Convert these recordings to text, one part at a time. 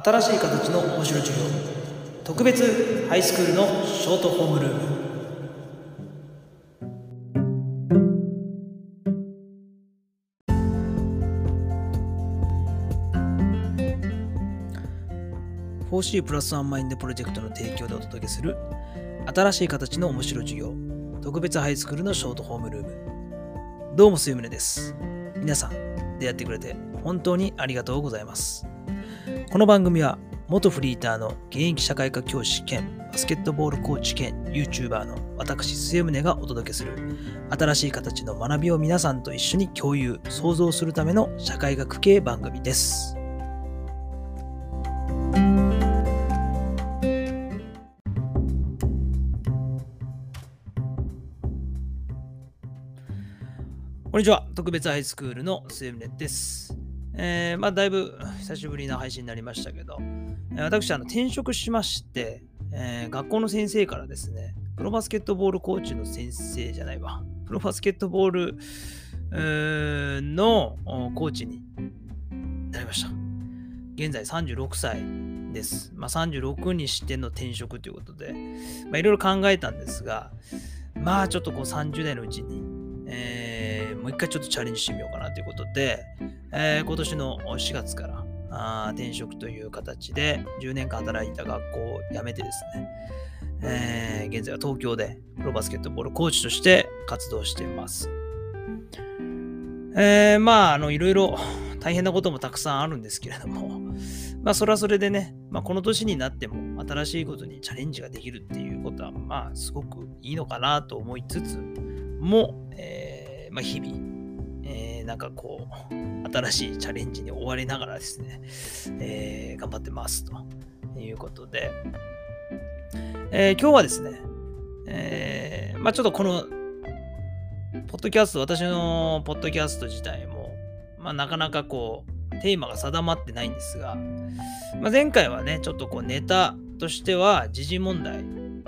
新しい形の面白授業。特別ハイスクールのショートホームルーム。フォーシープラスワンマインドプロジェクトの提供でお届けする新しい形の面白授業。特別ハイスクールのショートホームルーム。どうもすゆむねです。皆さん出会ってくれて本当にありがとうございます。この番組は元フリーターの現役社会科教師兼バスケットボールコーチ兼 YouTuber の私末宗がお届けする新しい形の学びを皆さんと一緒に共有創造するための社会学系番組です。こんにちは。特別ハイスクールの末宗です。えー、まあ、だいぶ久しぶりな配信になりましたけど、私、あの転職しまして、えー、学校の先生からですね、プロバスケットボールコーチの先生じゃないわ、プロバスケットボールのコーチになりました。現在36歳です。まあ、36にしての転職ということで、いろいろ考えたんですが、まあちょっとこう30代のうちに、えー、もう一回ちょっとチャレンジしてみようかなということで、えー、今年の4月からあ転職という形で10年間働いた学校を辞めてですね、えー、現在は東京でプロバスケットボールコーチとして活動しています。えー、まあ、あの、いろいろ大変なこともたくさんあるんですけれども、まあ、それはそれでね、まあ、この年になっても新しいことにチャレンジができるっていうことは、まあ、すごくいいのかなと思いつつも、えー、まあ、日々、なんかこう、新しいチャレンジに追われながらですね、えー、頑張ってますということで、えー、今日はですね、えー、まあちょっとこの、ポッドキャスト、私のポッドキャスト自体も、まあなかなかこう、テーマが定まってないんですが、まあ、前回はね、ちょっとこうネタとしては時事問題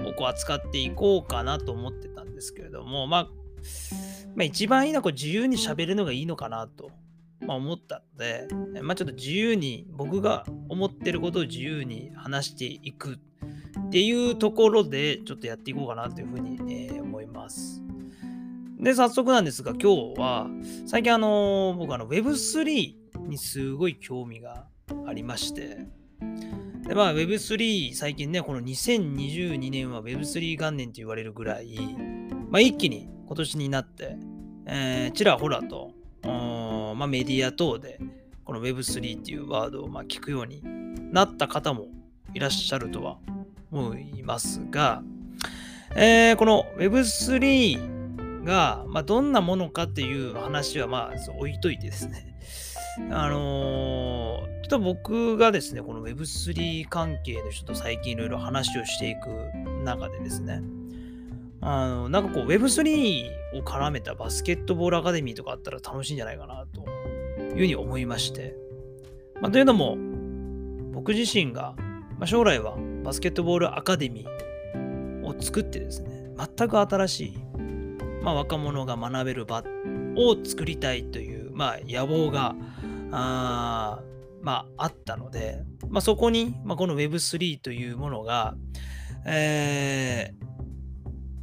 をこう扱っていこうかなと思ってたんですけれども、まあ、まあ、一番いいのはこう自由に喋るのがいいのかなとまあ、思ったので、まあ、ちょっと自由に僕が思ってることを自由に話していくっていうところでちょっとやっていこうかなというふうに、えー、思います。で、早速なんですが今日は最近あのー、僕あの Web3 にすごい興味がありまして、でまあ Web3 最近ね、この2022年は Web3 元年と言われるぐらい、まあ、一気に今年になって、えー、ちらほらとまあ、メディア等でこの Web3 っていうワードをまあ聞くようになった方もいらっしゃるとは思いますが、えー、この Web3 が、まあ、どんなものかっていう話はまあ置いといてですね、あのー、ちょっと僕がですね、この Web3 関係の人と最近いろいろ話をしていく中でですね、あの、なんかこう Web3 を絡めたバスケットボールアカデミーとかあったら楽しいんじゃないかなというふうに思いまして。まあ、というのも、僕自身が、将来はバスケットボールアカデミーを作ってですね、全く新しい、まあ、若者が学べる場を作りたいという、まあ、野望が、あまあ、あったので、まあ、そこに、まあ、この Web3 というものが、えー、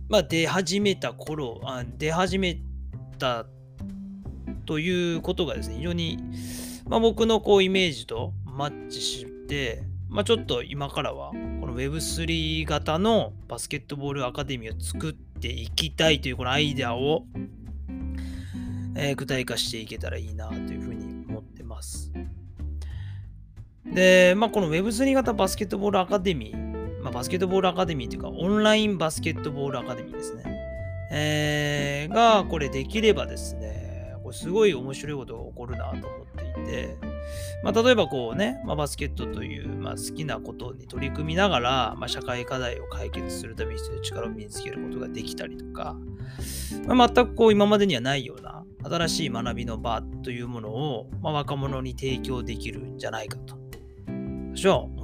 まあ、出始めた頃あ、出始めたということがですね、非常に、まあ、僕のこうイメージとマッチして、まあ、ちょっと今からはこの Web3 型のバスケットボールアカデミーを作っていきたいというこのアイデアを、えー、具体化していけたらいいなというふうに思ってます。で、まあ、この Web3 型バスケットボールアカデミーまあ、バスケットボールアカデミーというか、オンラインバスケットボールアカデミーですね。えー、が、これできればですね、これすごい面白いことが起こるなと思っていて、まあ、例えばこうね、まあ、バスケットという、まあ、好きなことに取り組みながら、まあ、社会課題を解決するために必要な力を身につけることができたりとか、まあ、全くこう今までにはないような新しい学びの場というものを、まあ、若者に提供できるんじゃないかと。でしょう